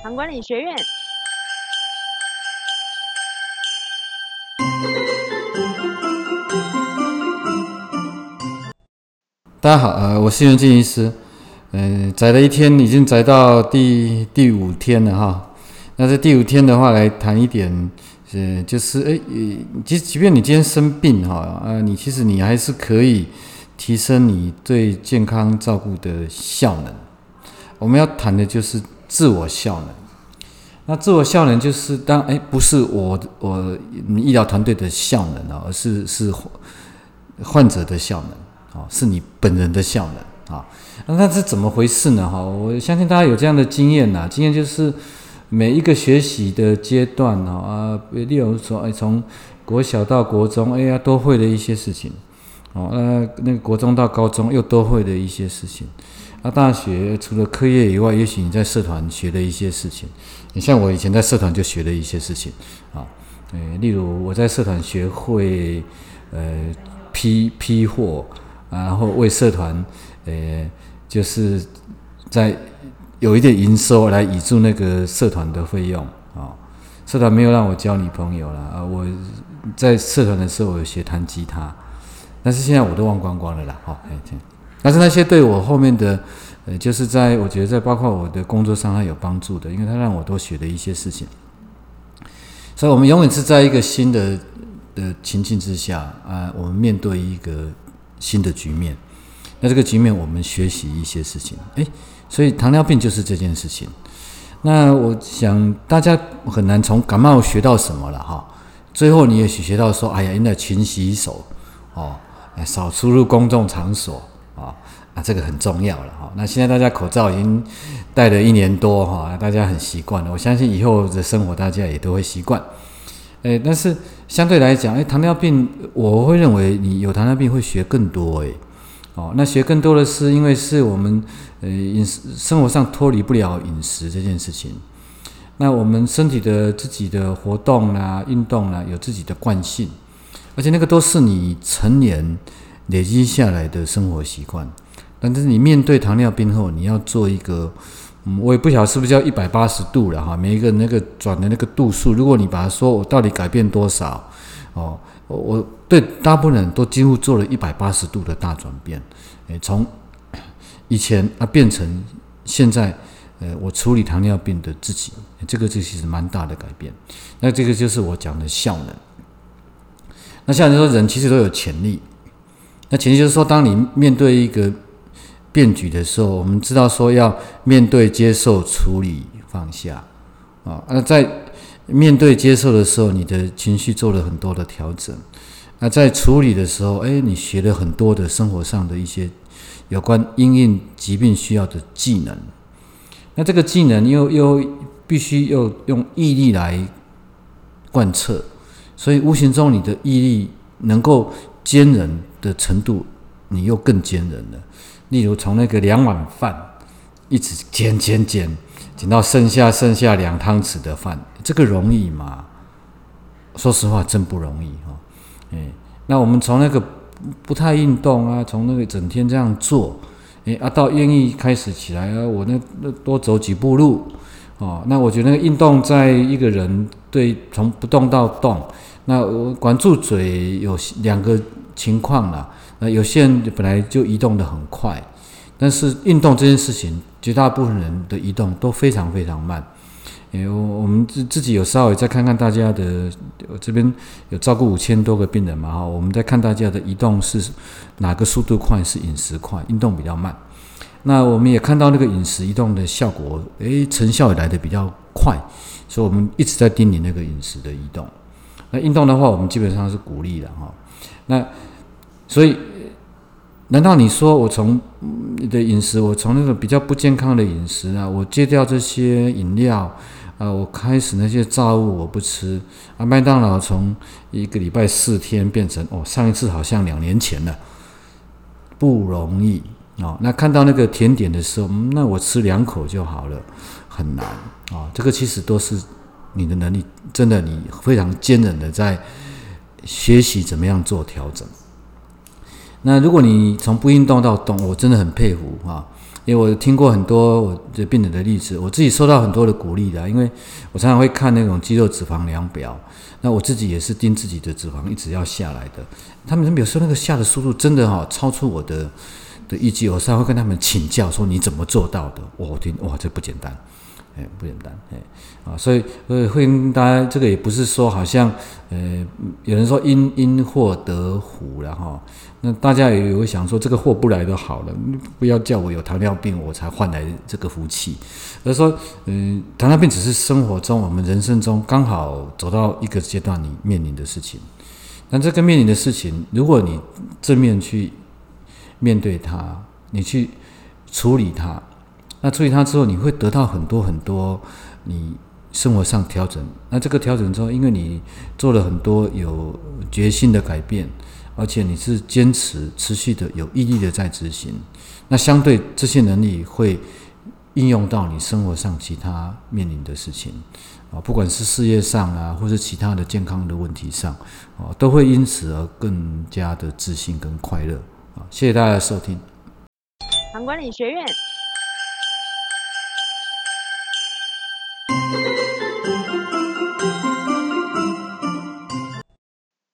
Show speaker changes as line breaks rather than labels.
糖管理学院。
大家好，呃，我是袁静医师，嗯，宅了一天，已经宅到第第五天了哈。那在第五天的话，来谈一点，呃，就是哎，即即便你今天生病哈，啊，你其实你还是可以提升你对健康照顾的效能。我们要谈的就是自我效能。那自我效能就是当哎，不是我我医疗团队的效能啊，而是是患者的效能。哦，是你本人的效能啊，那那是怎么回事呢？哈，我相信大家有这样的经验呐，经验就是每一个学习的阶段呢，啊，例如说，哎，从国小到国中，哎呀，都会的一些事情，哦，那那个国中到高中又都会的一些事情，那，大学除了课业以外，也许你在社团学的一些事情，你像我以前在社团就学了一些事情，啊，哎，例如我在社团学会，呃，批批货。然后为社团，呃，就是在有一点营收来以助那个社团的费用啊。社团没有让我交女朋友了啊。我在社团的时候，我有学弹吉他，但是现在我都忘光光了啦。好，但是那些对我后面的，呃，就是在我觉得在包括我的工作上还有帮助的，因为他让我多学了一些事情。所以，我们永远是在一个新的的情境之下啊，我们面对一个。新的局面，那这个局面我们学习一些事情，诶，所以糖尿病就是这件事情。那我想大家很难从感冒学到什么了哈。最后你也许学到说，哎呀，应该勤洗手哦，少出入公众场所啊，啊，这个很重要了哈。那现在大家口罩已经戴了一年多哈，大家很习惯了。我相信以后的生活大家也都会习惯。诶，但是相对来讲，诶，糖尿病，我会认为你有糖尿病会学更多，诶，哦，那学更多的是因为是我们，呃，饮食生活上脱离不了饮食这件事情，那我们身体的自己的活动啦、运动啦，有自己的惯性，而且那个都是你成年累积下来的生活习惯，但是你面对糖尿病后，你要做一个。嗯我也不晓得是不是叫一百八十度了哈，每一个那个转的那个度数，如果你把它说我到底改变多少，哦，我对大部分人都几乎做了一百八十度的大转变，诶，从以前啊变成现在，呃，我处理糖尿病的自己，这个这其实蛮大的改变。那这个就是我讲的效能。那像你说人其实都有潜力，那前提就是说，当你面对一个。变局的时候，我们知道说要面对、接受、处理、放下啊。那在面对、接受的时候，你的情绪做了很多的调整。那在处理的时候，哎，你学了很多的生活上的一些有关因应疾病需要的技能。那这个技能又又必须又用毅力来贯彻，所以无形中你的毅力能够坚韧的程度，你又更坚韧了。例如从那个两碗饭一直减减减减到剩下剩下两汤匙的饭，这个容易吗？说实话，真不容易哈。哎，那我们从那个不太运动啊，从那个整天这样做，哎啊，到愿意开始起来啊，我那那多走几步路哦。那我觉得那个运动在一个人对从不动到动，那管住嘴有两个情况啦。那有些人本来就移动的很快，但是运动这件事情，绝大部分人的移动都非常非常慢。因为我们自自己有稍微再看看大家的，我这边有照顾五千多个病人嘛哈，我们在看大家的移动是哪个速度快，是饮食快，运动比较慢。那我们也看到那个饮食移动的效果，诶，成效也来的比较快，所以我们一直在盯你那个饮食的移动。那运动的话，我们基本上是鼓励的哈。那所以，难道你说我从你的饮食，我从那个比较不健康的饮食啊，我戒掉这些饮料啊，我开始那些炸物我不吃啊，麦当劳从一个礼拜四天变成哦，上一次好像两年前了，不容易哦。那看到那个甜点的时候，那我吃两口就好了，很难啊。这个其实都是你的能力，真的你非常坚韧的在学习怎么样做调整。那如果你从不运动到动，我真的很佩服啊！因为我听过很多我的病人的例子，我自己收到很多的鼓励的，因为我常常会看那种肌肉脂肪量表，那我自己也是盯自己的脂肪一直要下来的。他们有时候那个下的速度真的哈超出我的的预计，我常常会跟他们请教说你怎么做到的？我听哇这不简单。哎，不简单，哎，啊，所以，所以会跟大家，这个也不是说好像，呃，有人说因因祸得福了哈，那大家也会想说，这个祸不来都好了，不要叫我有糖尿病我才换来这个福气，而说，嗯，糖尿病只是生活中我们人生中刚好走到一个阶段你面临的事情，那这个面临的事情，如果你正面去面对它，你去处理它。那注意它之后，你会得到很多很多你生活上调整。那这个调整之后，因为你做了很多有决心的改变，而且你是坚持、持续的、有毅力的在执行。那相对这些能力会应用到你生活上其他面临的事情啊，不管是事业上啊，或是其他的健康的问题上啊，都会因此而更加的自信跟快乐啊。谢谢大家的收听。
唐管理学院。thank you